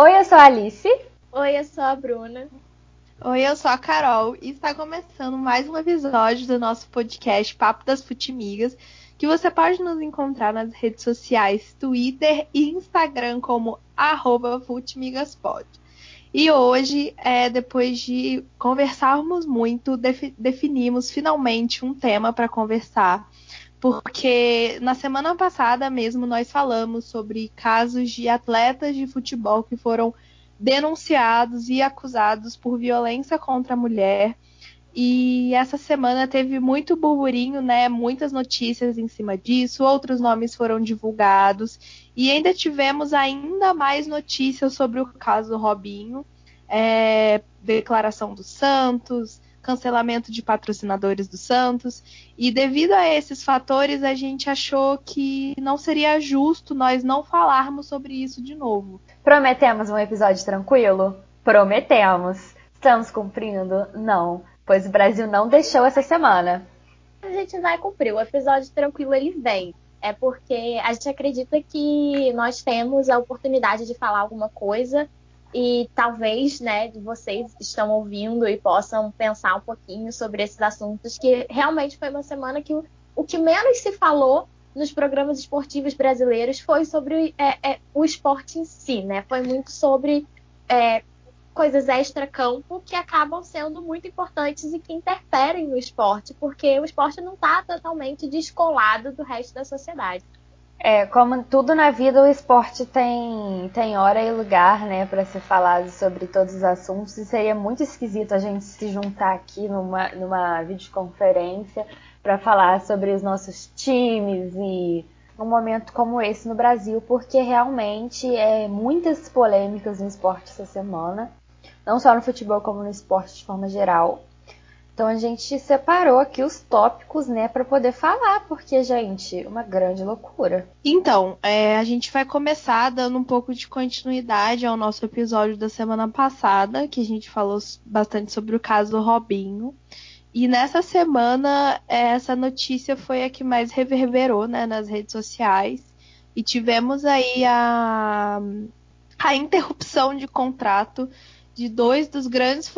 Oi, eu sou a Alice. Oi, eu sou a Bruna. Oi, eu sou a Carol e está começando mais um episódio do nosso podcast Papo das Futimigas, que você pode nos encontrar nas redes sociais Twitter e Instagram como arroba Futimigaspod. E hoje, é, depois de conversarmos muito, defi definimos finalmente um tema para conversar porque na semana passada mesmo nós falamos sobre casos de atletas de futebol que foram denunciados e acusados por violência contra a mulher. E essa semana teve muito burburinho, né? Muitas notícias em cima disso, outros nomes foram divulgados e ainda tivemos ainda mais notícias sobre o caso Robinho, é, declaração do Santos, cancelamento de patrocinadores do Santos. E devido a esses fatores, a gente achou que não seria justo nós não falarmos sobre isso de novo. Prometemos um episódio tranquilo? Prometemos. Estamos cumprindo? Não, pois o Brasil não deixou essa semana. A gente vai cumprir. O episódio tranquilo ele vem. É porque a gente acredita que nós temos a oportunidade de falar alguma coisa e talvez, né, vocês estão ouvindo e possam pensar um pouquinho sobre esses assuntos, que realmente foi uma semana que o, o que menos se falou nos programas esportivos brasileiros foi sobre é, é, o esporte em si, né? Foi muito sobre é, coisas extra-campo que acabam sendo muito importantes e que interferem no esporte, porque o esporte não está totalmente descolado do resto da sociedade. É, como tudo na vida, o esporte tem, tem hora e lugar, né, para ser falado sobre todos os assuntos. E seria muito esquisito a gente se juntar aqui numa, numa videoconferência para falar sobre os nossos times e um momento como esse no Brasil, porque realmente é muitas polêmicas no esporte essa semana, não só no futebol como no esporte de forma geral. Então a gente separou aqui os tópicos, né, para poder falar, porque, gente, uma grande loucura. Então, é, a gente vai começar dando um pouco de continuidade ao nosso episódio da semana passada, que a gente falou bastante sobre o caso do Robinho. E nessa semana, é, essa notícia foi a que mais reverberou né, nas redes sociais. E tivemos aí a, a interrupção de contrato de dois dos grandes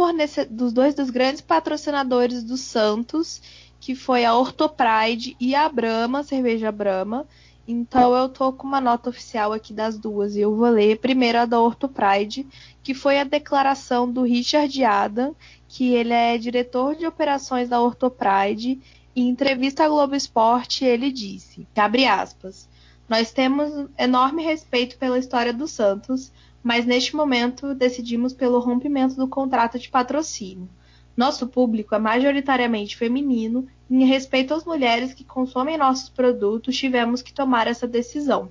dos dois dos grandes patrocinadores do Santos, que foi a Ortopride e a Brahma, cerveja Brahma. Então eu tô com uma nota oficial aqui das duas e eu vou ler primeiro a da Ortopride, que foi a declaração do Richard Adam, que ele é diretor de operações da Ortopride. Em entrevista à Globo Esporte, ele disse, abre aspas, nós temos enorme respeito pela história do Santos, mas neste momento decidimos pelo rompimento do contrato de patrocínio. Nosso público é majoritariamente feminino e, em respeito às mulheres que consomem nossos produtos, tivemos que tomar essa decisão.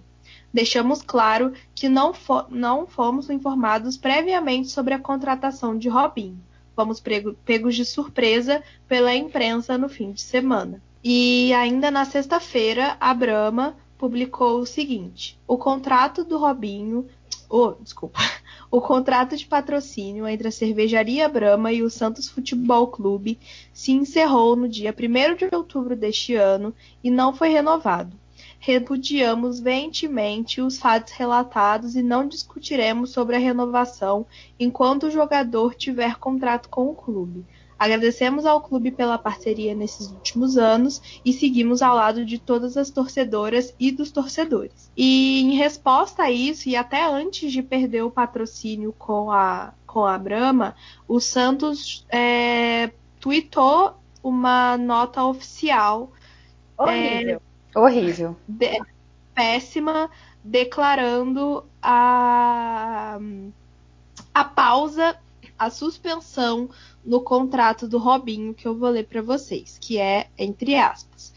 Deixamos claro que não, fo não fomos informados previamente sobre a contratação de Robinho. Fomos pegos de surpresa pela imprensa no fim de semana. E ainda na sexta-feira, a Brahma publicou o seguinte: o contrato do Robinho oh, desculpa, o contrato de patrocínio entre a cervejaria Brahma e o Santos Futebol Clube se encerrou no dia 1 de outubro deste ano e não foi renovado. Repudiamos veementemente os fatos relatados e não discutiremos sobre a renovação enquanto o jogador tiver contrato com o clube. Agradecemos ao clube pela parceria nesses últimos anos e seguimos ao lado de todas as torcedoras e dos torcedores. E em resposta a isso, e até antes de perder o patrocínio com a, com a Brahma, o Santos é, tweetou uma nota oficial. Horrível. É, Horrível. De, péssima, declarando a, a pausa a suspensão no contrato do Robinho, que eu vou ler para vocês, que é, entre aspas,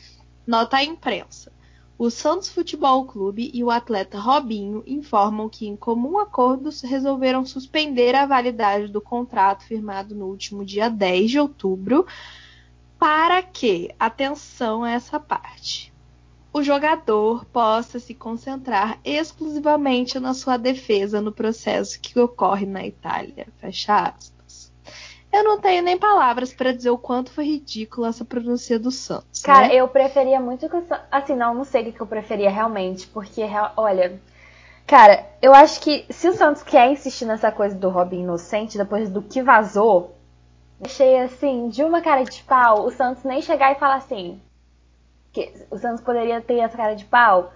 nota à imprensa. O Santos Futebol Clube e o atleta Robinho informam que, em comum acordo, resolveram suspender a validade do contrato firmado no último dia 10 de outubro, para que, atenção a essa parte, o jogador possa se concentrar exclusivamente na sua defesa no processo que ocorre na Itália. Fecha aspas. Eu não tenho nem palavras para dizer o quanto foi ridícula essa pronúncia do Santos. Cara, né? eu preferia muito que. Assim, não, não sei o que eu preferia realmente, porque, olha. Cara, eu acho que se o Santos quer insistir nessa coisa do Robin inocente, depois do que vazou, achei assim, de uma cara de pau, o Santos nem chegar e falar assim. Que o Santos poderia ter essa cara de pau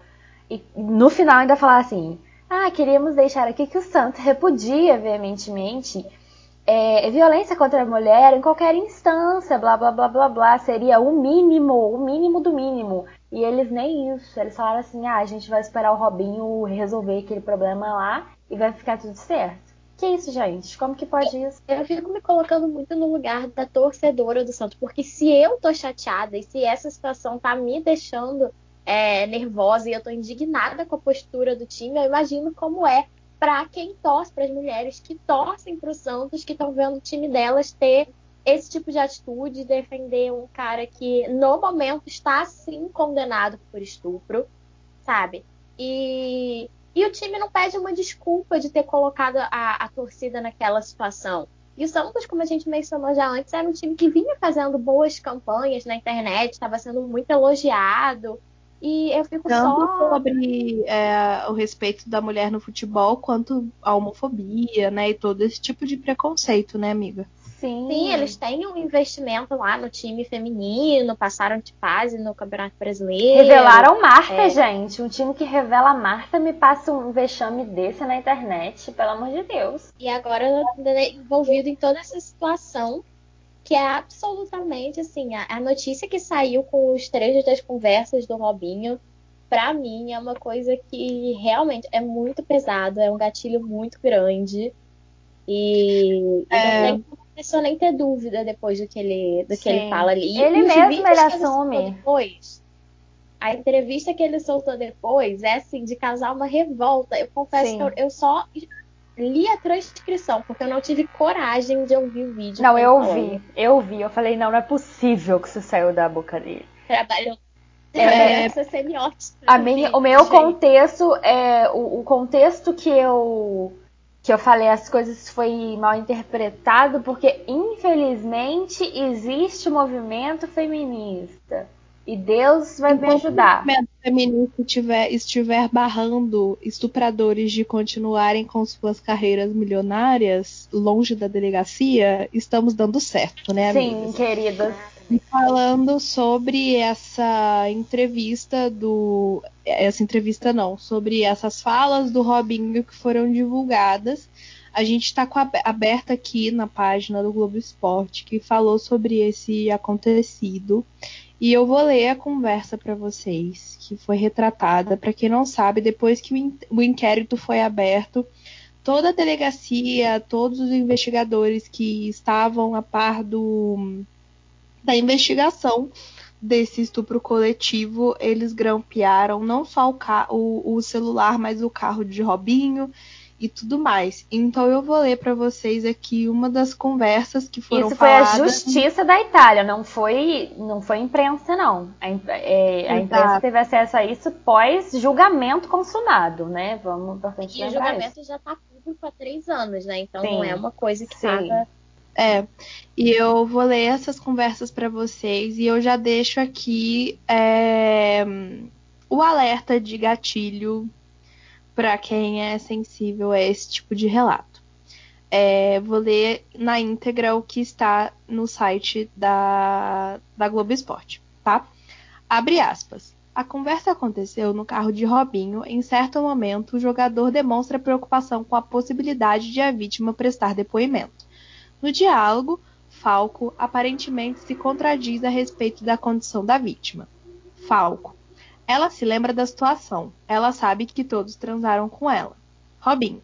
e no final ainda falar assim: ah, queríamos deixar aqui que o Santos repudia veementemente é, violência contra a mulher em qualquer instância, blá blá blá blá blá, seria o mínimo, o mínimo do mínimo. E eles nem isso, eles falaram assim: ah, a gente vai esperar o Robinho resolver aquele problema lá e vai ficar tudo certo. Que isso, gente? Como que pode isso? Eu fico me colocando muito no lugar da torcedora do Santos, porque se eu tô chateada e se essa situação tá me deixando é, nervosa e eu tô indignada com a postura do time, eu imagino como é para quem torce, para as mulheres que torcem para o Santos, que estão vendo o time delas ter esse tipo de atitude, defender um cara que no momento está sim condenado por estupro, sabe? E, e o time não pede uma desculpa de ter colocado a, a torcida naquela situação. E o Santos, como a gente mencionou já antes, era um time que vinha fazendo boas campanhas na internet, estava sendo muito elogiado. E eu fico Tanto só. sobre é, o respeito da mulher no futebol, quanto a homofobia, né? E todo esse tipo de preconceito, né, amiga? Sim. Sim, eles têm um investimento lá no time feminino, passaram de fase no Campeonato Brasileiro. Revelaram Marta, é. gente. Um time que revela Marta me passa um vexame desse na internet, pelo amor de Deus. E agora envolvido em toda essa situação que é absolutamente assim, a, a notícia que saiu com os trechos das conversas do Robinho, para mim é uma coisa que realmente é muito pesado, é um gatilho muito grande. E, é... não tem pessoa nem ter dúvida depois do que ele, do que ele fala ali. Ele mesmo ele assume. Ele depois, a entrevista que ele soltou depois é assim, de causar uma revolta. Eu confesso Sim. que eu, eu só li a transcrição, porque eu não tive coragem de ouvir o vídeo. Não, eu ouvi, eu ouvi. Eu falei, não, não é possível que isso saiu da boca dele. Trabalhou. É, essa semiótica. A minha, o meu contexto é o, o, contexto que eu que eu falei as coisas foi mal interpretado porque infelizmente existe movimento feminista e Deus vai Enquanto me ajudar. Se o feminista estiver, estiver barrando estupradores de continuarem com suas carreiras milionárias longe da delegacia, estamos dando certo, né, amigas? Sim, queridas. E falando sobre essa entrevista do. Essa entrevista não, sobre essas falas do Robinho que foram divulgadas. A gente está aberta aqui na página do Globo Esporte que falou sobre esse acontecido. E eu vou ler a conversa para vocês, que foi retratada. Para quem não sabe, depois que o inquérito foi aberto, toda a delegacia, todos os investigadores que estavam a par do, da investigação desse estupro coletivo, eles grampearam não só o, o, o celular, mas o carro de Robinho e tudo mais. Então eu vou ler para vocês aqui uma das conversas que foram Isso foi faladas... a justiça da Itália, não foi não foi imprensa não. A, é, a imprensa teve acesso a isso pós julgamento consumado, né? Vamos importante E o julgamento isso. já está público há três anos, né? Então Sim. não é uma coisa que estava é, e eu vou ler essas conversas para vocês e eu já deixo aqui é, o alerta de gatilho para quem é sensível a esse tipo de relato. É, vou ler na íntegra o que está no site da, da Globo Esporte, tá? Abre aspas. A conversa aconteceu no carro de Robinho. Em certo momento, o jogador demonstra preocupação com a possibilidade de a vítima prestar depoimento. No diálogo, Falco aparentemente se contradiz a respeito da condição da vítima. Falco. Ela se lembra da situação. Ela sabe que todos transaram com ela. Robinho.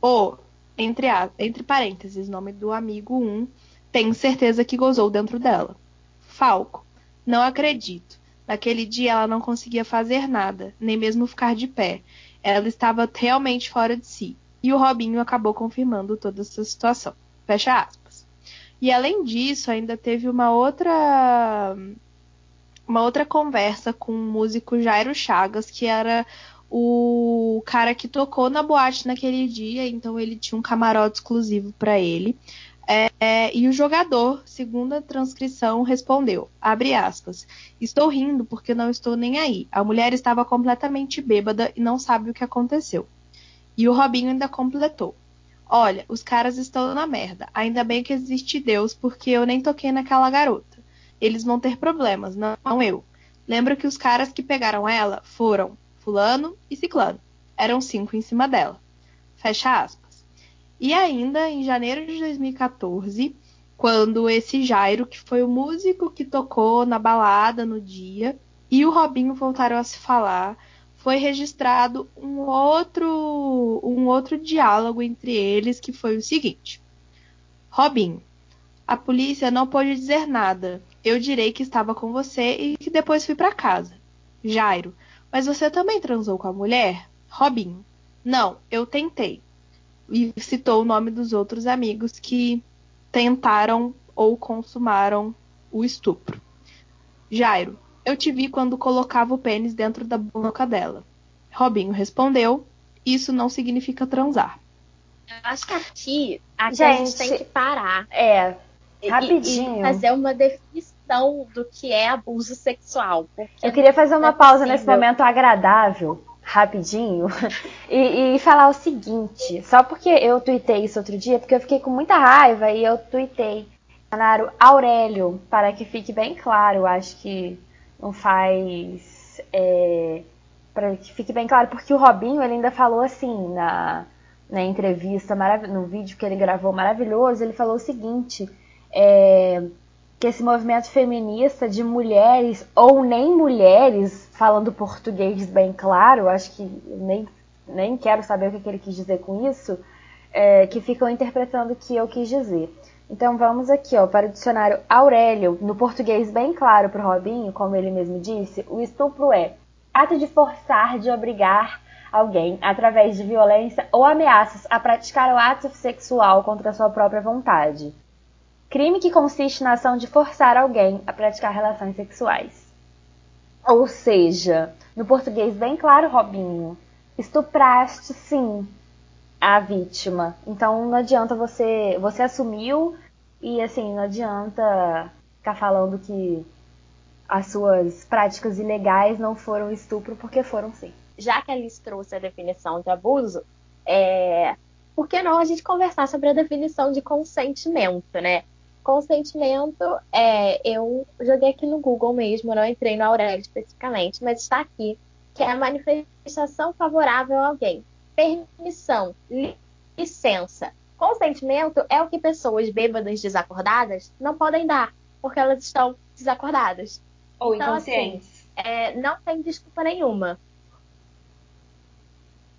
O, entre, a, entre parênteses, nome do amigo 1, um, tenho certeza que gozou dentro dela. Falco. Não acredito. Naquele dia ela não conseguia fazer nada, nem mesmo ficar de pé. Ela estava realmente fora de si. E o Robinho acabou confirmando toda essa situação. Fecha aspas. E além disso, ainda teve uma outra uma outra conversa com o músico Jairo Chagas, que era o cara que tocou na boate naquele dia, então ele tinha um camarote exclusivo para ele. É, e o jogador, segundo a transcrição, respondeu: abre aspas. Estou rindo porque não estou nem aí. A mulher estava completamente bêbada e não sabe o que aconteceu. E o Robinho ainda completou. Olha, os caras estão na merda. Ainda bem que existe Deus, porque eu nem toquei naquela garota. Eles vão ter problemas, não eu. Lembra que os caras que pegaram ela foram Fulano e Ciclano. Eram cinco em cima dela. Fecha aspas. E ainda em janeiro de 2014, quando esse Jairo, que foi o músico que tocou na balada no dia, e o Robinho voltaram a se falar, foi registrado um outro, um outro diálogo entre eles que foi o seguinte: Robinho, a polícia não pôde dizer nada. Eu direi que estava com você e que depois fui para casa. Jairo, mas você também transou com a mulher? Robinho, não, eu tentei. E citou o nome dos outros amigos que tentaram ou consumaram o estupro. Jairo, eu te vi quando colocava o pênis dentro da boca dela. Robinho respondeu: Isso não significa transar. Eu acho que aqui, aqui gente, a gente tem que parar. É, rapidinho. E, e fazer uma definição do que é abuso sexual. Eu queria fazer uma é pausa nesse momento agradável, rapidinho, e, e, falar o seguinte: só porque eu tuitei isso outro dia, porque eu fiquei com muita raiva e eu tuitei. Aurélio, para que fique bem claro, acho que não faz. É, para que fique bem claro, porque o Robinho ele ainda falou assim na, na entrevista, no vídeo que ele gravou maravilhoso, ele falou o seguinte: é, que esse movimento feminista de mulheres ou nem mulheres, falando português bem claro, acho que nem, nem quero saber o que, ele quis dizer com isso, é, que ficam interpretando o que eu quis dizer. Então vamos aqui, ó, para o dicionário Aurélio, no português bem claro para o Robinho, como ele mesmo disse, o estupro é ato de forçar, de obrigar alguém, através de violência ou ameaças, a praticar o ato sexual contra sua própria vontade. Crime que consiste na ação de forçar alguém a praticar relações sexuais. Ou seja, no português bem claro, Robinho, estupraste sim a vítima. Então não adianta você. Você assumiu e assim, não adianta ficar falando que as suas práticas ilegais não foram estupro, porque foram sim. Já que a Alice trouxe a definição de abuso, é... por que não a gente conversar sobre a definição de consentimento, né? Consentimento, é, eu joguei aqui no Google mesmo, não entrei no Aurélio especificamente, mas está aqui, que é a manifestação favorável a alguém permissão, licença. Consentimento é o que pessoas bêbadas desacordadas não podem dar, porque elas estão desacordadas. Ou então, assim, inconscientes. Assim, é, não tem desculpa nenhuma.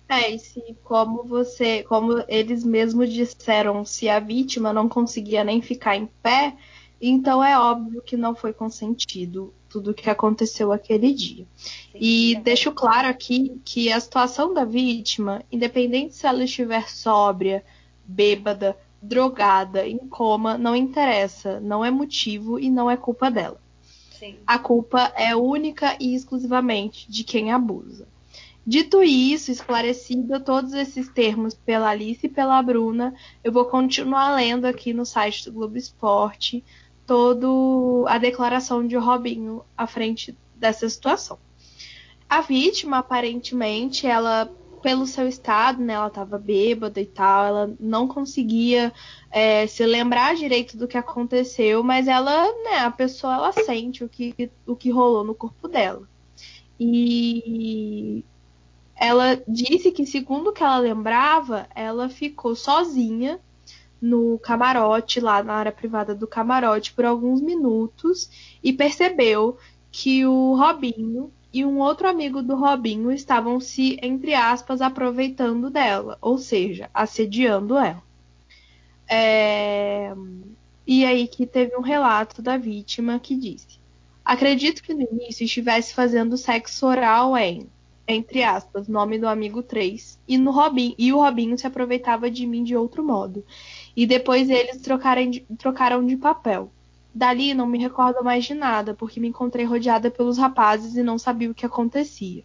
É, e se como você, como eles mesmos disseram, se a vítima não conseguia nem ficar em pé, então é óbvio que não foi consentido tudo o que aconteceu aquele dia. Sim, e é deixo claro aqui que a situação da vítima, independente se ela estiver sóbria, bêbada, drogada, em coma, não interessa, não é motivo e não é culpa dela. Sim. A culpa é única e exclusivamente de quem abusa. Dito isso, esclarecido todos esses termos pela Alice e pela Bruna, eu vou continuar lendo aqui no site do Globo Esporte todo a declaração de Robinho à frente dessa situação. A vítima, aparentemente, ela pelo seu estado, né, ela estava bêbada e tal, ela não conseguia é, se lembrar direito do que aconteceu, mas ela, né, a pessoa, ela sente o que, o que rolou no corpo dela. E ela disse que, segundo o que ela lembrava, ela ficou sozinha no camarote, lá na área privada do camarote, por alguns minutos e percebeu que o Robinho e um outro amigo do Robinho estavam se, entre aspas, aproveitando dela, ou seja, assediando ela. É... E aí que teve um relato da vítima que disse: Acredito que no início estivesse fazendo sexo oral em, entre aspas, nome do amigo 3, e, no Robin, e o Robinho se aproveitava de mim de outro modo. E depois eles trocaram de, trocaram de papel. Dali não me recordo mais de nada, porque me encontrei rodeada pelos rapazes e não sabia o que acontecia.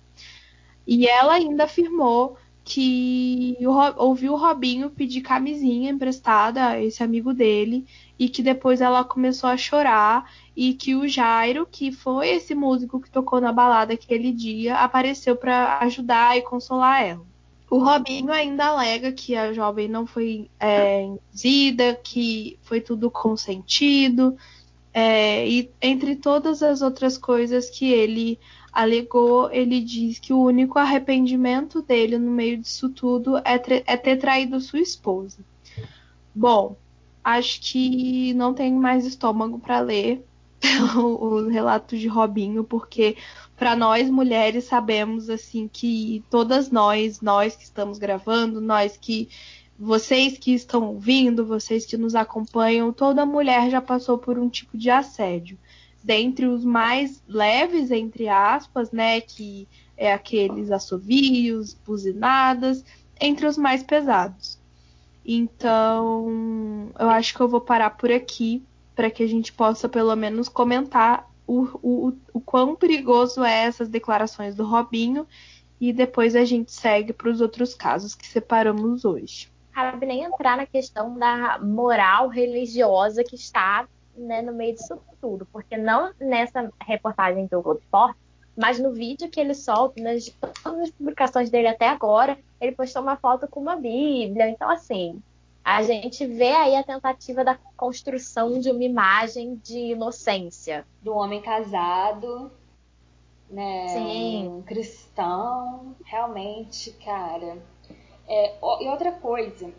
E ela ainda afirmou que ouviu o Robinho pedir camisinha emprestada a esse amigo dele e que depois ela começou a chorar e que o Jairo, que foi esse músico que tocou na balada aquele dia, apareceu para ajudar e consolar ela. O Robinho ainda alega que a jovem não foi é, induzida, que foi tudo consentido, é, e entre todas as outras coisas que ele alegou, ele diz que o único arrependimento dele no meio disso tudo é, é ter traído sua esposa. Bom, acho que não tenho mais estômago para ler o, relato de Robinho, porque para nós mulheres sabemos assim que todas nós, nós que estamos gravando, nós que vocês que estão ouvindo, vocês que nos acompanham, toda mulher já passou por um tipo de assédio. Dentre os mais leves, entre aspas, né, que é aqueles assovios, buzinadas, entre os mais pesados. Então, eu acho que eu vou parar por aqui para que a gente possa pelo menos comentar o, o, o quão perigoso é essas declarações do Robinho e depois a gente segue para os outros casos que separamos hoje. Cabe nem entrar na questão da moral religiosa que está né, no meio disso tudo, porque não nessa reportagem do Globo Esporte, mas no vídeo que ele solta, nas todas as publicações dele até agora, ele postou uma foto com uma Bíblia. Então, assim, a gente vê aí a tentativa da construção de uma imagem de inocência. Do homem casado, né? Sim. Um cristão. Realmente, cara. É, e outra coisa,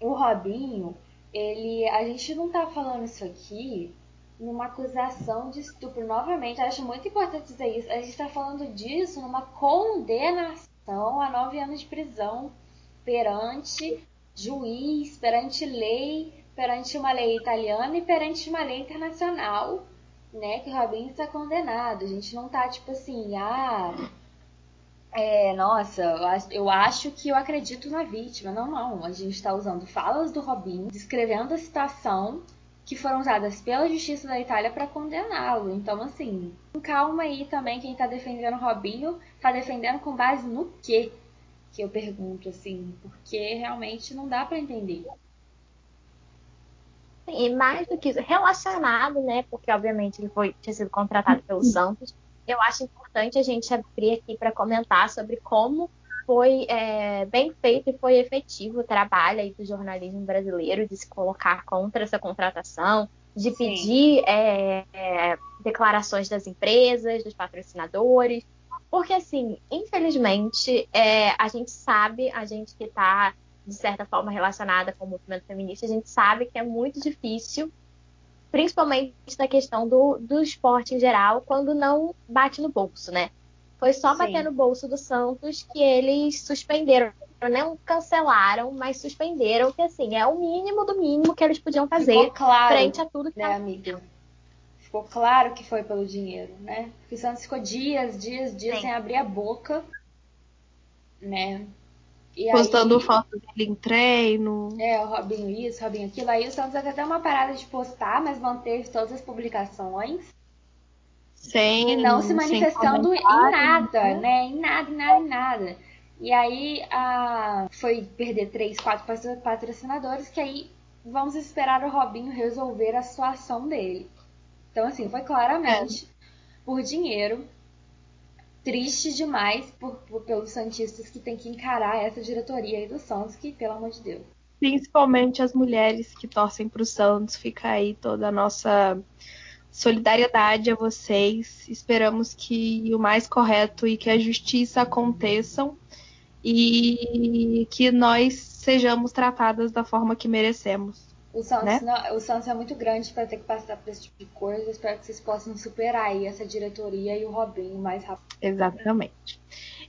o Robinho, ele. A gente não tá falando isso aqui numa acusação de estupro. Novamente, acho muito importante dizer isso. A gente está falando disso numa condenação a nove anos de prisão perante juiz, perante lei, perante uma lei italiana e perante uma lei internacional, né? Que o está condenado. A gente não tá tipo assim, ah. É, nossa, eu acho que eu acredito na vítima. Não, não. A gente está usando falas do Robinho, descrevendo a situação que foram usadas pela Justiça da Itália para condená-lo. Então, assim, calma aí também quem está defendendo o Robinho, está defendendo com base no quê? Que eu pergunto, assim, porque realmente não dá para entender. E mais do que isso, relacionado, né? Porque obviamente ele foi, tinha sido contratado pelo Santos. Eu acho importante a gente abrir aqui para comentar sobre como foi é, bem feito e foi efetivo o trabalho aí do jornalismo brasileiro de se colocar contra essa contratação, de pedir é, é, declarações das empresas, dos patrocinadores, porque assim, infelizmente, é, a gente sabe, a gente que está de certa forma relacionada com o movimento feminista, a gente sabe que é muito difícil, principalmente na questão do, do esporte em geral, quando não bate no bolso, né? Foi só Sim. bater no bolso do Santos que eles suspenderam. Não cancelaram, mas suspenderam, que assim, é o mínimo do mínimo que eles podiam fazer claro, frente a tudo que né, amiga? Ficou claro que foi pelo dinheiro, né? Porque o Santos ficou dias, dias, dias Sim. sem abrir a boca, né? E Postando aí, foto dele em treino. É, o Robinho isso, Robinho aquilo. Aí o Santos até uma parada de postar, mas manteve todas as publicações. Sem, e não se manifestando em nada, né? né? Em nada, em nada, em nada. E aí a... foi perder três, quatro patrocinadores, que aí vamos esperar o Robinho resolver a situação dele. Então, assim, foi claramente é. por dinheiro. Triste demais por, por, pelos Santistas que tem que encarar essa diretoria aí do Santos, que, pelo amor de Deus. Principalmente as mulheres que torcem pro Santos, fica aí toda a nossa solidariedade a vocês. Esperamos que o mais correto e que a justiça aconteçam e que nós sejamos tratadas da forma que merecemos. O Santos, né? não, o Santos é muito grande para ter que passar por esse tipo de coisa. Espero que vocês possam superar aí essa diretoria e o Robinho mais rápido. Exatamente.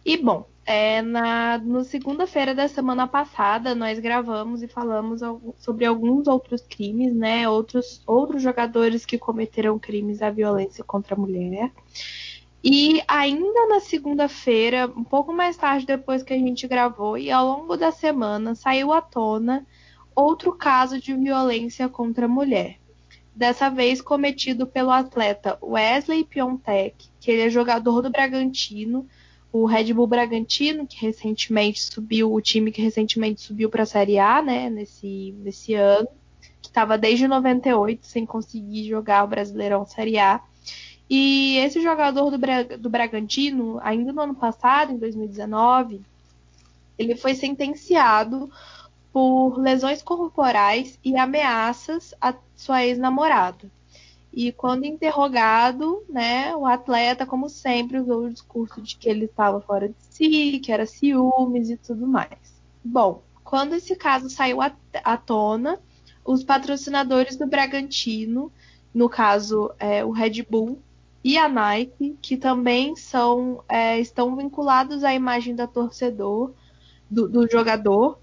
E bom, é, na no segunda-feira da semana passada nós gravamos e falamos sobre alguns outros crimes, né? Outros, outros jogadores que cometeram crimes à violência contra a mulher. E ainda na segunda-feira, um pouco mais tarde depois que a gente gravou, e ao longo da semana, saiu à tona outro caso de violência contra a mulher. Dessa vez cometido pelo atleta Wesley Piontek, que ele é jogador do Bragantino, o Red Bull Bragantino, que recentemente subiu, o time que recentemente subiu para a Série A, né, nesse, nesse ano, que estava desde 98 sem conseguir jogar o Brasileirão Série A. E esse jogador do, Bra do Bragantino, ainda no ano passado, em 2019, ele foi sentenciado por lesões corporais e ameaças a sua ex-namorada. E quando interrogado, né, o atleta, como sempre, usou o discurso de que ele estava fora de si, que era ciúmes e tudo mais. Bom, quando esse caso saiu à tona, os patrocinadores do Bragantino, no caso é, o Red Bull e a Nike, que também são é, estão vinculados à imagem da torcedor, do, do jogador,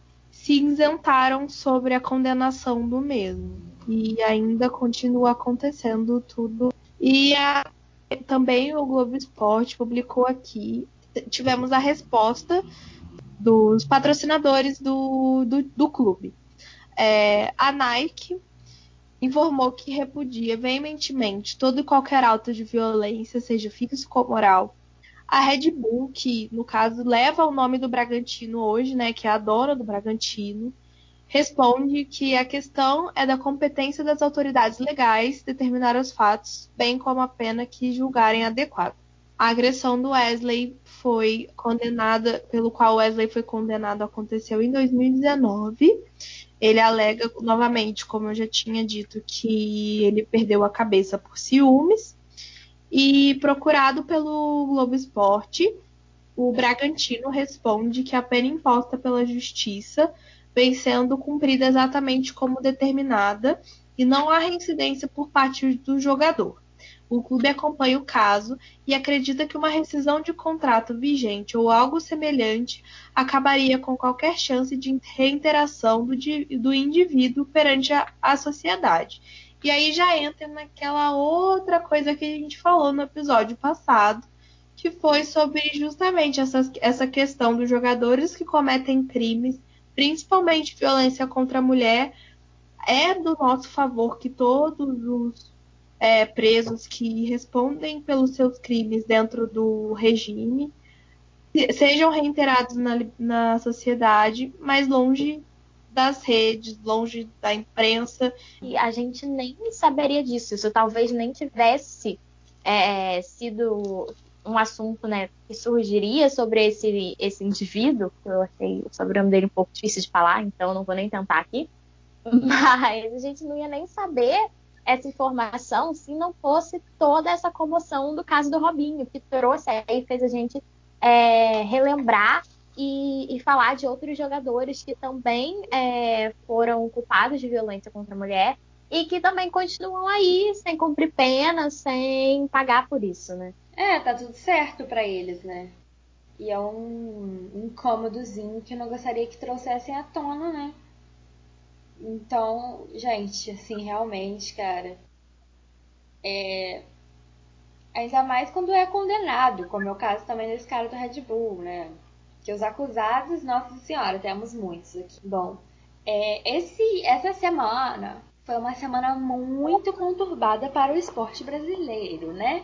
se isentaram sobre a condenação do mesmo. E ainda continua acontecendo tudo. E a, também o Globo Esporte publicou aqui, tivemos a resposta dos patrocinadores do, do, do clube. É, a Nike informou que repudia veementemente todo e qualquer ato de violência, seja físico ou moral. A Red Bull, que no caso leva o nome do Bragantino hoje, né, que é a dona do Bragantino, responde que a questão é da competência das autoridades legais determinar os fatos, bem como a pena que julgarem adequada. A agressão do Wesley foi condenada, pelo qual Wesley foi condenado, aconteceu em 2019 ele alega novamente, como eu já tinha dito, que ele perdeu a cabeça por ciúmes. E procurado pelo Globo Esporte, o Bragantino responde que a pena imposta pela justiça vem sendo cumprida exatamente como determinada e não há reincidência por parte do jogador. O clube acompanha o caso e acredita que uma rescisão de contrato vigente ou algo semelhante acabaria com qualquer chance de reinteração do, do indivíduo perante a, a sociedade. E aí já entra naquela outra coisa que a gente falou no episódio passado, que foi sobre justamente essa, essa questão dos jogadores que cometem crimes, principalmente violência contra a mulher, é do nosso favor que todos os é, presos que respondem pelos seus crimes dentro do regime sejam reiterados na, na sociedade, mas longe das redes, longe da imprensa. E a gente nem saberia disso. Isso talvez nem tivesse é, sido um assunto né, que surgiria sobre esse, esse indivíduo. Eu achei o sobrenome dele um pouco difícil de falar, então não vou nem tentar aqui. Mas a gente não ia nem saber essa informação se não fosse toda essa comoção do caso do Robinho, que trouxe aí, fez a gente é, relembrar e, e, falar de outros jogadores que também é, foram culpados de violência contra a mulher e que também continuam aí sem cumprir pena, sem pagar por isso, né? É, tá tudo certo para eles, né? E é um incômodozinho que eu não gostaria que trouxessem à tona, né? Então, gente, assim, realmente, cara. É. Ainda mais quando é condenado, como é o caso também desse cara do Red Bull, né? Que os acusados, nossa senhora, temos muitos aqui. Bom, é, esse, essa semana foi uma semana muito conturbada para o esporte brasileiro, né?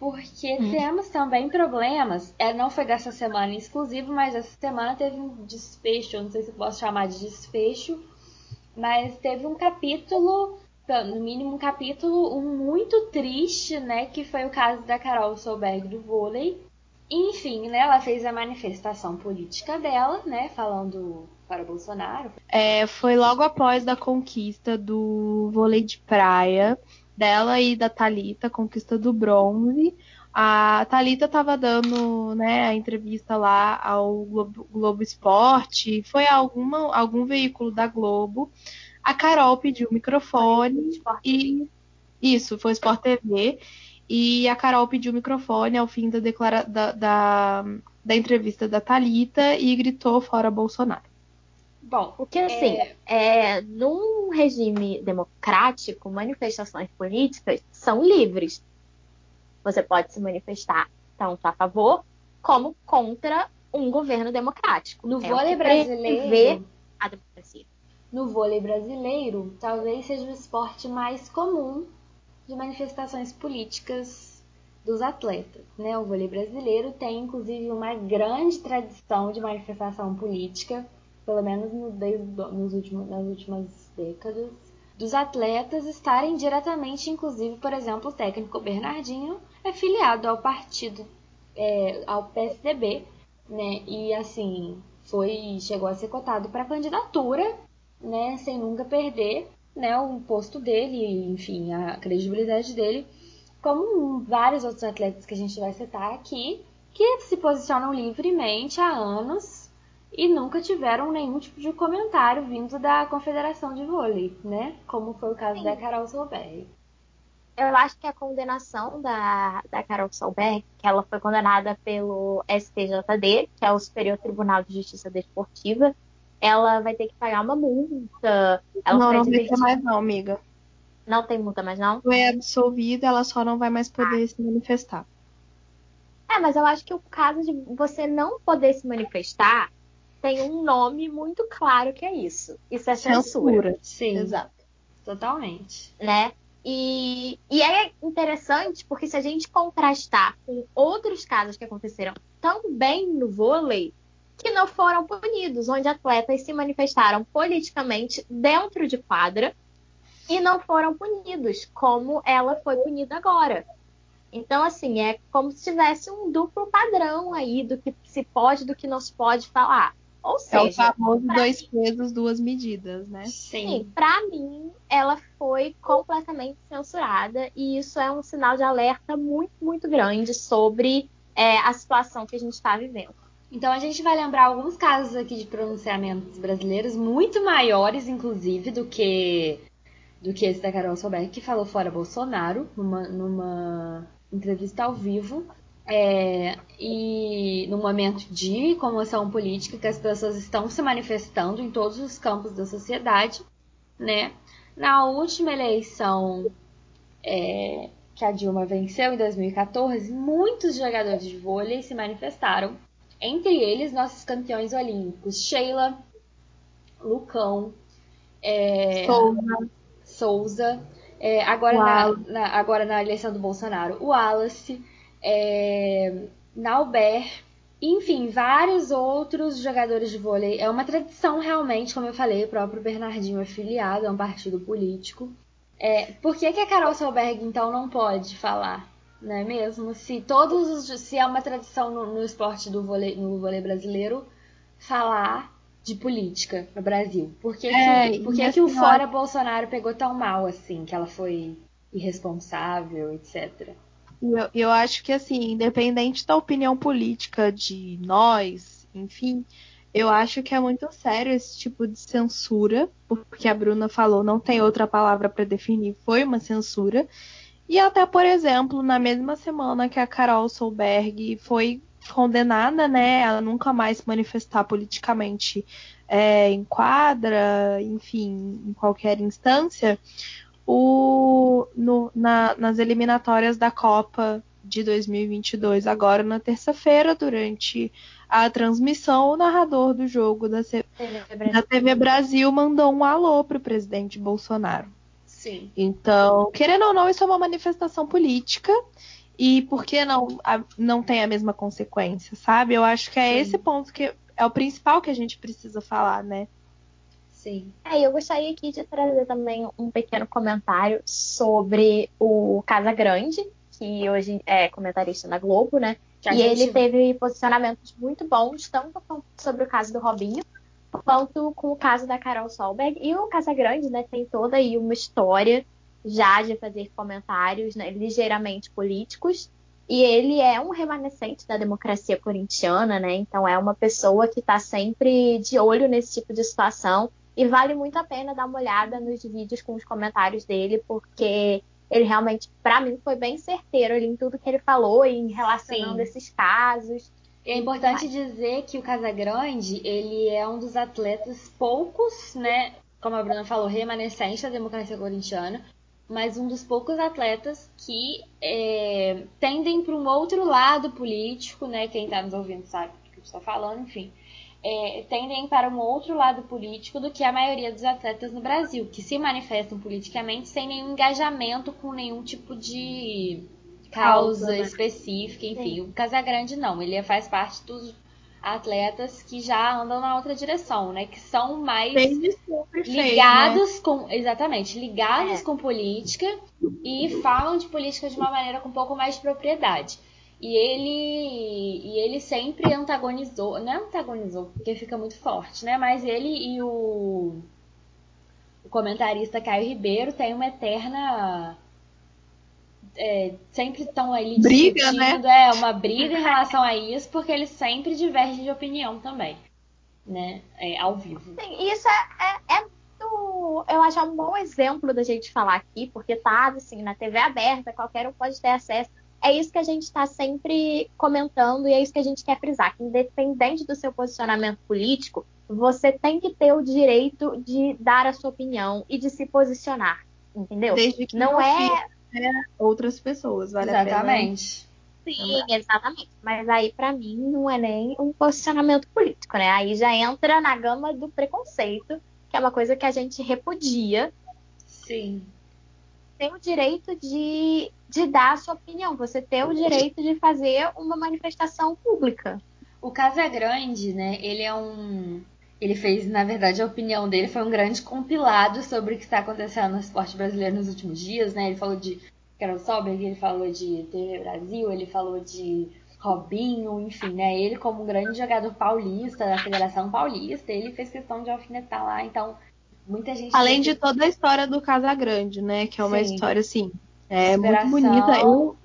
Porque hum. temos também problemas. É, não foi dessa semana exclusivo, mas essa semana teve um desfecho, não sei se posso chamar de desfecho, mas teve um capítulo, no mínimo um capítulo muito triste, né? Que foi o caso da Carol Solberg do vôlei. Enfim, né? Ela fez a manifestação política dela, né? Falando para Bolsonaro. É, foi logo após da conquista do vôlei de praia dela e da Talita, conquista do bronze. A Talita estava dando né, a entrevista lá ao Globo, Globo Esporte, foi alguma, algum veículo da Globo. A Carol pediu o microfone e isso foi Sport TV. E a Carol pediu o microfone ao fim da, declara, da, da, da entrevista da Talita e gritou fora Bolsonaro. Bom, porque assim, é... É, num regime democrático, manifestações políticas são livres. Você pode se manifestar tanto a favor como contra um governo democrático. No é vôlei brasileiro, a democracia. No vôlei brasileiro, talvez seja o esporte mais comum de manifestações políticas dos atletas. Né? O vôlei brasileiro tem, inclusive, uma grande tradição de manifestação política, pelo menos no, desde, nos últimos, nas últimas décadas dos atletas estarem diretamente, inclusive, por exemplo, o técnico Bernardinho é filiado ao partido, é, ao PSDB, né? E assim, foi chegou a ser cotado para candidatura, né, sem nunca perder, né, o posto dele, enfim, a credibilidade dele, como vários outros atletas que a gente vai citar aqui, que se posicionam livremente há anos e nunca tiveram nenhum tipo de comentário vindo da Confederação de Vôlei, né? Como foi o caso Sim. da Carol Solberg. Eu acho que a condenação da, da Carol Solberg, que ela foi condenada pelo STJD, que é o Superior Tribunal de Justiça Desportiva, ela vai ter que pagar uma multa. Ela não, não tem mais não, amiga. Não tem multa mais não? Foi absolvida, ela só não vai mais poder ah. se manifestar. É, mas eu acho que o caso de você não poder se manifestar tem um nome muito claro que é isso. Isso é censura. censura. Sim. Exato. Totalmente. Né? E, e é interessante porque se a gente contrastar com outros casos que aconteceram também no vôlei, que não foram punidos, onde atletas se manifestaram politicamente dentro de quadra e não foram punidos, como ela foi punida agora. Então, assim, é como se tivesse um duplo padrão aí do que se pode do que não se pode falar. Ou seja, é o famoso dois pesos, duas medidas, né? Sim. Sim. Para mim, ela foi completamente censurada e isso é um sinal de alerta muito, muito grande sobre é, a situação que a gente está vivendo. Então a gente vai lembrar alguns casos aqui de pronunciamentos brasileiros muito maiores, inclusive, do que do que esse da Carol Solberg, que falou fora Bolsonaro numa, numa entrevista ao vivo. É, e no momento de comoção política que as pessoas estão se manifestando em todos os campos da sociedade, né? Na última eleição é, que a Dilma venceu em 2014, muitos jogadores de vôlei se manifestaram. Entre eles, nossos campeões olímpicos, Sheila, Lucão, é, Souza, Souza é, agora, na, na, agora na eleição do Bolsonaro, o Wallace, é, Nauber, enfim, vários outros jogadores de vôlei. É uma tradição realmente, como eu falei, o próprio Bernardinho é filiado a um partido político. É, por que, que a Carol Solberg, então, não pode falar? Não é mesmo? Se todos os, se é uma tradição no, no esporte do vôlei, no vôlei brasileiro falar de política no Brasil. Por que, é, que, por que, que o fora Bolsonaro pegou tão mal assim, que ela foi irresponsável, etc. Eu, eu acho que assim, independente da opinião política de nós, enfim, eu acho que é muito sério esse tipo de censura, porque a Bruna falou, não tem outra palavra para definir, foi uma censura. E até, por exemplo, na mesma semana que a Carol Solberg foi condenada, né, a nunca mais se manifestar politicamente é, em quadra, enfim, em qualquer instância, o, no, na, nas eliminatórias da Copa de 2022, agora na terça-feira, durante a transmissão, o narrador do jogo da, C... da TV Brasil mandou um alô para o presidente Bolsonaro. Sim. Então, querendo ou não, isso é uma manifestação política e por que não, a, não tem a mesma consequência, sabe? Eu acho que é Sim. esse ponto que é o principal que a gente precisa falar, né? Sim. É, eu gostaria aqui de trazer também um pequeno comentário sobre o Casa Grande, que hoje é comentarista na Globo, né? Que e gente... ele teve posicionamentos muito bons, tanto sobre o caso do Robinho, quanto com o caso da Carol Solberg. E o Casa Grande, né, tem toda aí uma história já de fazer comentários né, ligeiramente políticos. E ele é um remanescente da democracia corintiana, né? Então é uma pessoa que está sempre de olho nesse tipo de situação. E vale muito a pena dar uma olhada nos vídeos com os comentários dele, porque ele realmente, para mim, foi bem certeiro ali em tudo que ele falou, em relacionando Sim. esses casos. É importante dizer que o Casagrande, ele é um dos atletas poucos, né, como a Bruna falou, remanescente da democracia corintiana, mas um dos poucos atletas que é, tendem para um outro lado político, né? Quem está nos ouvindo sabe o que estou falando, enfim. É, tendem para um outro lado político do que a maioria dos atletas no Brasil, que se manifestam politicamente sem nenhum engajamento com nenhum tipo de causa, causa né? específica, enfim. Sim. O Casagrande não, ele faz parte dos atletas que já andam na outra direção, né? Que são mais ligados fez, né? com. Exatamente, ligados é. com política e falam de política de uma maneira com um pouco mais de propriedade. E ele, e ele sempre antagonizou, não é antagonizou, porque fica muito forte, né? Mas ele e o, o comentarista Caio Ribeiro têm uma eterna é, sempre estão ali briga, discutindo, né? é uma briga em relação a isso, porque eles sempre divergem de opinião também, né? É, ao vivo. Sim, isso é, é, é muito, eu acho é um bom exemplo da gente falar aqui, porque tá assim na TV aberta, qualquer um pode ter acesso é isso que a gente está sempre comentando e é isso que a gente quer frisar, que independente do seu posicionamento político, você tem que ter o direito de dar a sua opinião e de se posicionar, entendeu? Desde que não é outras pessoas, vale Exatamente. Sim, exatamente. Mas aí, para mim, não é nem um posicionamento político, né? Aí já entra na gama do preconceito, que é uma coisa que a gente repudia. Sim tem o direito de, de dar a sua opinião, você tem o direito de fazer uma manifestação pública. O Casagrande, né, ele é um. Ele fez, na verdade, a opinião dele foi um grande compilado sobre o que está acontecendo no esporte brasileiro nos últimos dias, né? Ele falou de Carol Solberg, ele falou de TV Brasil, ele falou de Robinho, enfim, né? Ele como um grande jogador paulista da Federação Paulista, ele fez questão de alfinetar lá, então Muita gente. Além de toda a história do Casagrande, né? Que é uma Sim. história, assim, é muito bonita. Eu,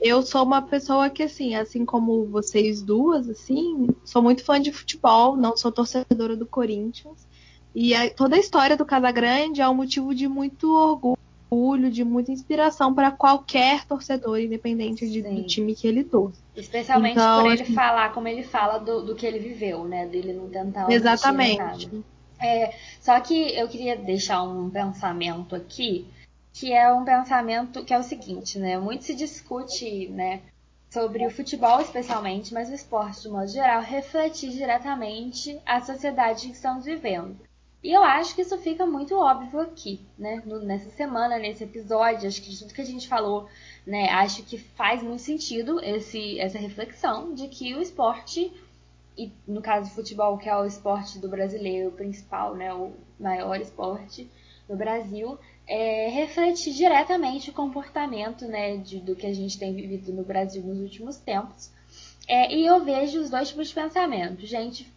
eu sou uma pessoa que, assim, assim como vocês duas, assim, sou muito fã de futebol, não sou torcedora do Corinthians. E a, toda a história do Casagrande é um motivo de muito orgulho, de muita inspiração para qualquer torcedor, independente de, do time que ele torce. Especialmente então, por ele assim, falar como ele fala do, do que ele viveu, né? Dele não tentar. Exatamente. É, só que eu queria deixar um pensamento aqui, que é um pensamento que é o seguinte, né? Muito se discute, né, sobre o futebol especialmente, mas o esporte de modo geral, refletir diretamente a sociedade que estamos vivendo. E eu acho que isso fica muito óbvio aqui, né? nessa semana, nesse episódio, acho que tudo que a gente falou, né? Acho que faz muito sentido esse, essa reflexão de que o esporte e no caso do futebol, que é o esporte do brasileiro principal, né, o maior esporte do Brasil, é, reflete diretamente o comportamento né, de, do que a gente tem vivido no Brasil nos últimos tempos. É, e eu vejo os dois tipos de pensamento. Gente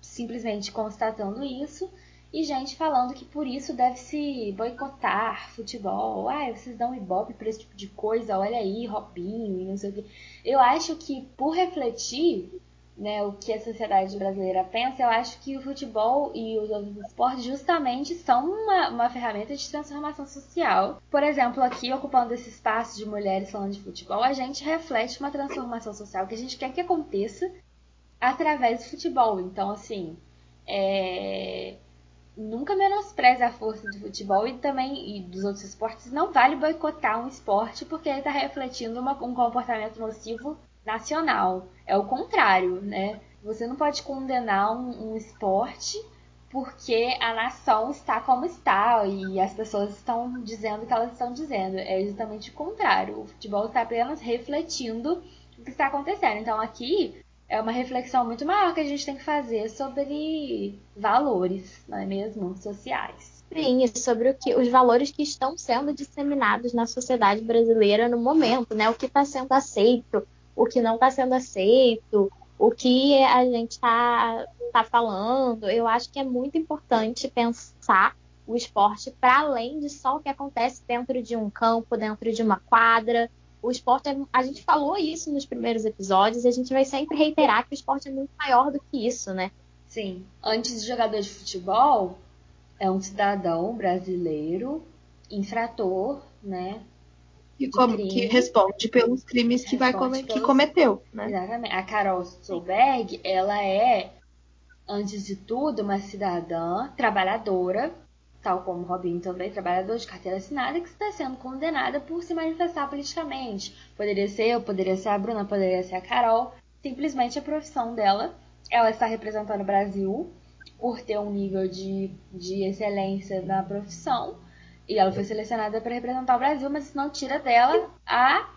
simplesmente constatando isso e gente falando que por isso deve se boicotar futebol. Ah, vocês dão ibope para esse tipo de coisa, olha aí, Robinho e não sei o quê. Eu acho que por refletir né, o que a sociedade brasileira pensa, eu acho que o futebol e os outros esportes justamente são uma, uma ferramenta de transformação social. Por exemplo, aqui ocupando esse espaço de mulheres falando de futebol, a gente reflete uma transformação social que a gente quer que aconteça através do futebol. Então, assim, é... nunca menospreze a força do futebol e também e dos outros esportes. Não vale boicotar um esporte porque ele está refletindo uma, um comportamento nocivo nacional. É o contrário, né? Você não pode condenar um, um esporte porque a nação está como está e as pessoas estão dizendo o que elas estão dizendo. É justamente o contrário. O futebol está apenas refletindo o que está acontecendo. Então aqui é uma reflexão muito maior que a gente tem que fazer sobre valores, não é mesmo? Sociais. Sim, sobre o que, os valores que estão sendo disseminados na sociedade brasileira no momento, né? O que está sendo aceito, o que não está sendo aceito, o que a gente está tá falando. Eu acho que é muito importante pensar o esporte para além de só o que acontece dentro de um campo, dentro de uma quadra. O esporte, é, a gente falou isso nos primeiros episódios e a gente vai sempre reiterar que o esporte é muito maior do que isso, né? Sim. Antes de jogador de futebol, é um cidadão brasileiro, infrator, né? Que, que responde pelos crimes que, vai pelos... que cometeu. Né? Exatamente. A Carol Solberg, ela é, antes de tudo, uma cidadã trabalhadora, tal como Robin também, trabalhador de carteira assinada, que está sendo condenada por se manifestar politicamente. Poderia ser eu, poderia ser a Bruna, poderia ser a Carol. Simplesmente a profissão dela, ela está representando o Brasil por ter um nível de, de excelência na profissão e ela foi selecionada para representar o Brasil, mas isso não tira dela a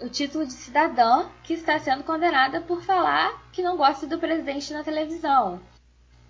o título de cidadã que está sendo condenada por falar que não gosta do presidente na televisão.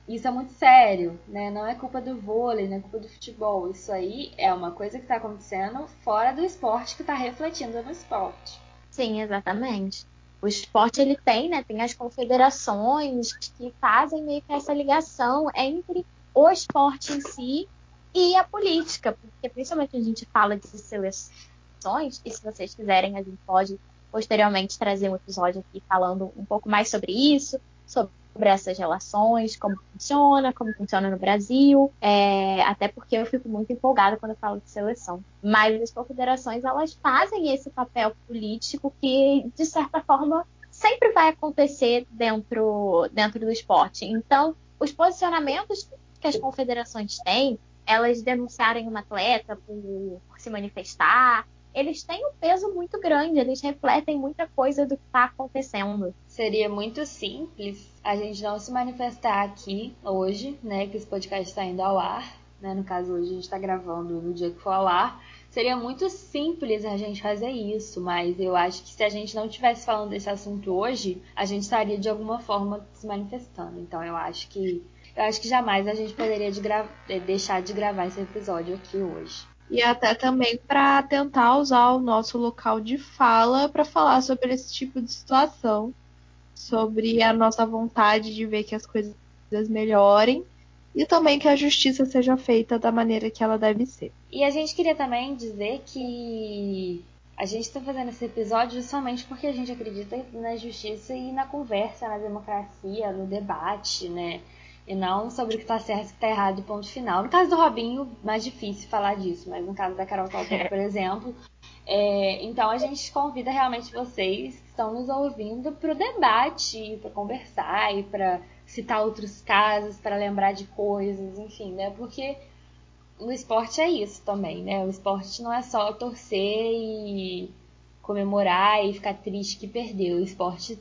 Isso é muito sério, né? Não é culpa do vôlei, não é culpa do futebol. Isso aí é uma coisa que está acontecendo fora do esporte que está refletindo no esporte. Sim, exatamente. O esporte ele tem, né? Tem as confederações que fazem meio que essa ligação entre o esporte em si e a política, porque principalmente a gente fala de seleções, e se vocês quiserem, a gente pode posteriormente trazer um episódio aqui falando um pouco mais sobre isso, sobre essas relações, como funciona, como funciona no Brasil, é, até porque eu fico muito empolgada quando eu falo de seleção. Mas as confederações, elas fazem esse papel político que, de certa forma, sempre vai acontecer dentro, dentro do esporte. Então, os posicionamentos que as confederações têm, elas denunciarem uma atleta por, por se manifestar, eles têm um peso muito grande, eles refletem muita coisa do que está acontecendo. Seria muito simples a gente não se manifestar aqui hoje, né? Que esse podcast está indo ao ar, né? No caso, hoje a gente está gravando no dia que for ao ar. Seria muito simples a gente fazer isso, mas eu acho que se a gente não estivesse falando desse assunto hoje, a gente estaria de alguma forma se manifestando. Então eu acho que eu acho que jamais a gente poderia de deixar de gravar esse episódio aqui hoje e até também para tentar usar o nosso local de fala para falar sobre esse tipo de situação, sobre a nossa vontade de ver que as coisas melhorem e também que a justiça seja feita da maneira que ela deve ser. E a gente queria também dizer que a gente está fazendo esse episódio somente porque a gente acredita na justiça e na conversa, na democracia, no debate, né? E não sobre o que está certo e o que está errado, ponto final. No caso do Robinho, mais difícil falar disso, mas no caso da Carol Caldeira, por exemplo. É, então a gente convida realmente vocês que estão nos ouvindo para o debate, para conversar e para citar outros casos, para lembrar de coisas, enfim, né? Porque no esporte é isso também, né? O esporte não é só torcer e comemorar e ficar triste que perdeu. O esporte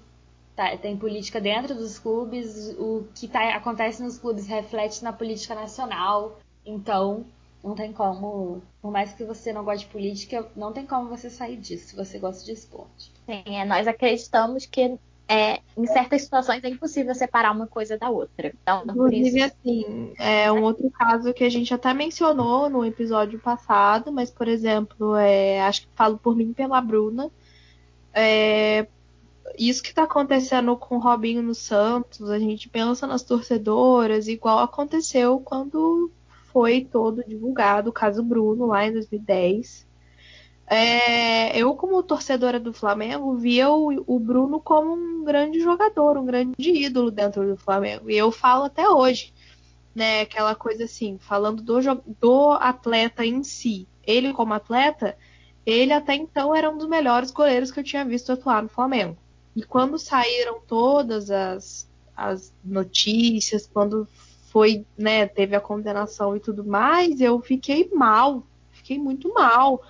tá, tem política dentro dos clubes, o que tá, acontece nos clubes reflete na política nacional. Então, não tem como, por mais que você não goste de política, não tem como você sair disso se você gosta de esporte. Sim, é, nós acreditamos que é, em certas situações é impossível separar uma coisa da outra. Então, Inclusive, isso... assim, é um outro caso que a gente até mencionou no episódio passado, mas, por exemplo, é, acho que falo por mim pela Bruna. É, isso que está acontecendo com o Robinho no Santos, a gente pensa nas torcedoras, igual aconteceu quando foi todo divulgado o caso Bruno lá em 2010. É, eu, como torcedora do Flamengo, via o, o, Bruno como um grande jogador, um grande ídolo dentro do Flamengo. E eu falo até hoje, né? Aquela coisa assim, falando do, do atleta em si. Ele, como atleta, ele até então era um dos melhores goleiros que eu tinha visto atuar no Flamengo. E quando saíram todas as, as notícias, quando foi, né, teve a condenação e tudo mais, eu fiquei mal, fiquei muito mal.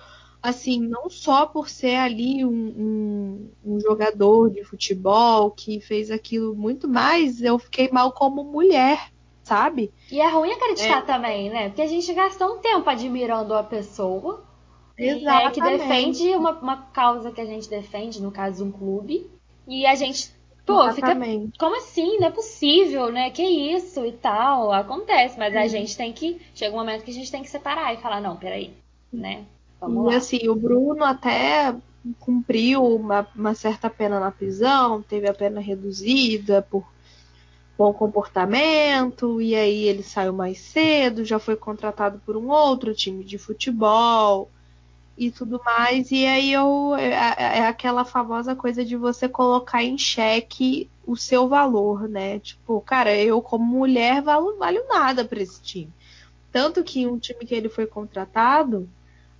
Assim, não só por ser ali um, um, um jogador de futebol que fez aquilo muito mais, eu fiquei mal como mulher, sabe? E é ruim acreditar é. também, né? Porque a gente gastou um tempo admirando a pessoa. Exatamente. É, que defende uma, uma causa que a gente defende, no caso, um clube. E a gente, pô, Exatamente. fica. Como assim? Não é possível, né? Que isso e tal. Acontece, mas a gente tem que. Chega um momento que a gente tem que separar e falar, não, peraí, né? Vamos e lá. assim, o Bruno até cumpriu uma, uma certa pena na prisão, teve a pena reduzida por bom comportamento, e aí ele saiu mais cedo, já foi contratado por um outro time de futebol e tudo mais. E aí eu é, é, é aquela famosa coisa de você colocar em xeque o seu valor, né? Tipo, cara, eu como mulher valho, valho nada para esse time. Tanto que um time que ele foi contratado,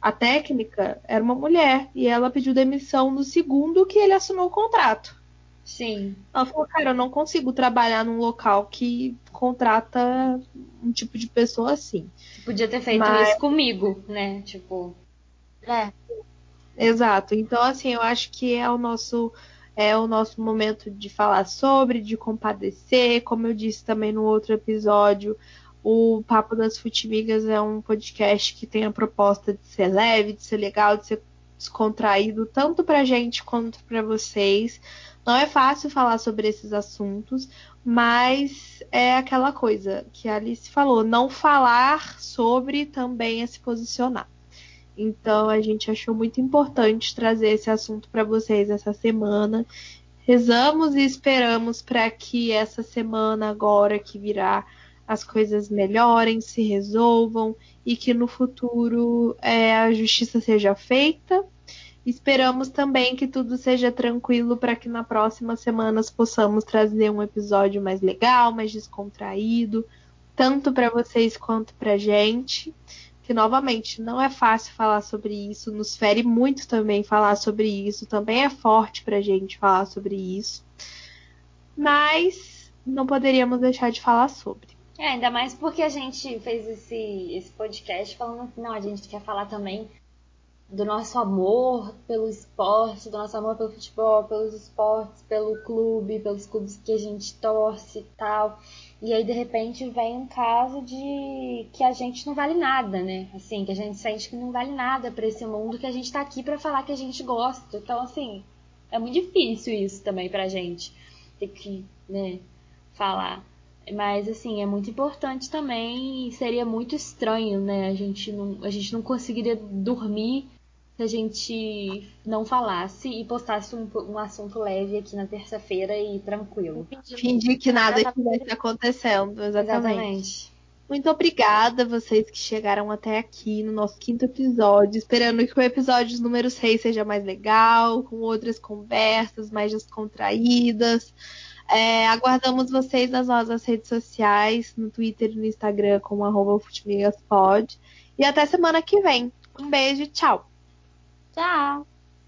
a técnica era uma mulher e ela pediu demissão no segundo que ele assinou o contrato. Sim. Ela falou, cara, eu não consigo trabalhar num local que contrata um tipo de pessoa assim. Podia ter feito Mas... isso comigo, né? Tipo. É. Exato. Então, assim, eu acho que é o nosso é o nosso momento de falar sobre, de compadecer. Como eu disse também no outro episódio, o Papo das Futimigas é um podcast que tem a proposta de ser leve, de ser legal, de ser descontraído, tanto pra gente quanto para vocês. Não é fácil falar sobre esses assuntos, mas é aquela coisa que a Alice falou, não falar sobre também é se posicionar. Então a gente achou muito importante trazer esse assunto para vocês essa semana. Rezamos e esperamos para que essa semana agora que virá as coisas melhorem, se resolvam e que no futuro é, a justiça seja feita. Esperamos também que tudo seja tranquilo para que na próxima semanas possamos trazer um episódio mais legal, mais descontraído, tanto para vocês quanto para gente. Que novamente não é fácil falar sobre isso, nos fere muito também falar sobre isso, também é forte para gente falar sobre isso, mas não poderíamos deixar de falar sobre. É, ainda mais porque a gente fez esse, esse podcast falando que não, a gente quer falar também do nosso amor pelo esporte, do nosso amor pelo futebol, pelos esportes, pelo clube, pelos clubes que a gente torce e tal. E aí, de repente, vem um caso de que a gente não vale nada, né? Assim, que a gente sente que não vale nada para esse mundo que a gente tá aqui para falar que a gente gosta. Então, assim, é muito difícil isso também pra gente ter que, né, falar. Mas assim, é muito importante também seria muito estranho, né? A gente não, a gente não conseguiria dormir se a gente não falasse e postasse um, um assunto leve aqui na terça-feira e tranquilo. Fingir que nada estivesse acontecendo, exatamente. exatamente. Muito obrigada a vocês que chegaram até aqui no nosso quinto episódio, esperando que o episódio número 6 seja mais legal, com outras conversas mais descontraídas. É, aguardamos vocês nas nossas redes sociais, no Twitter e no Instagram, como arroba E até semana que vem. Um beijo, tchau! Tchau!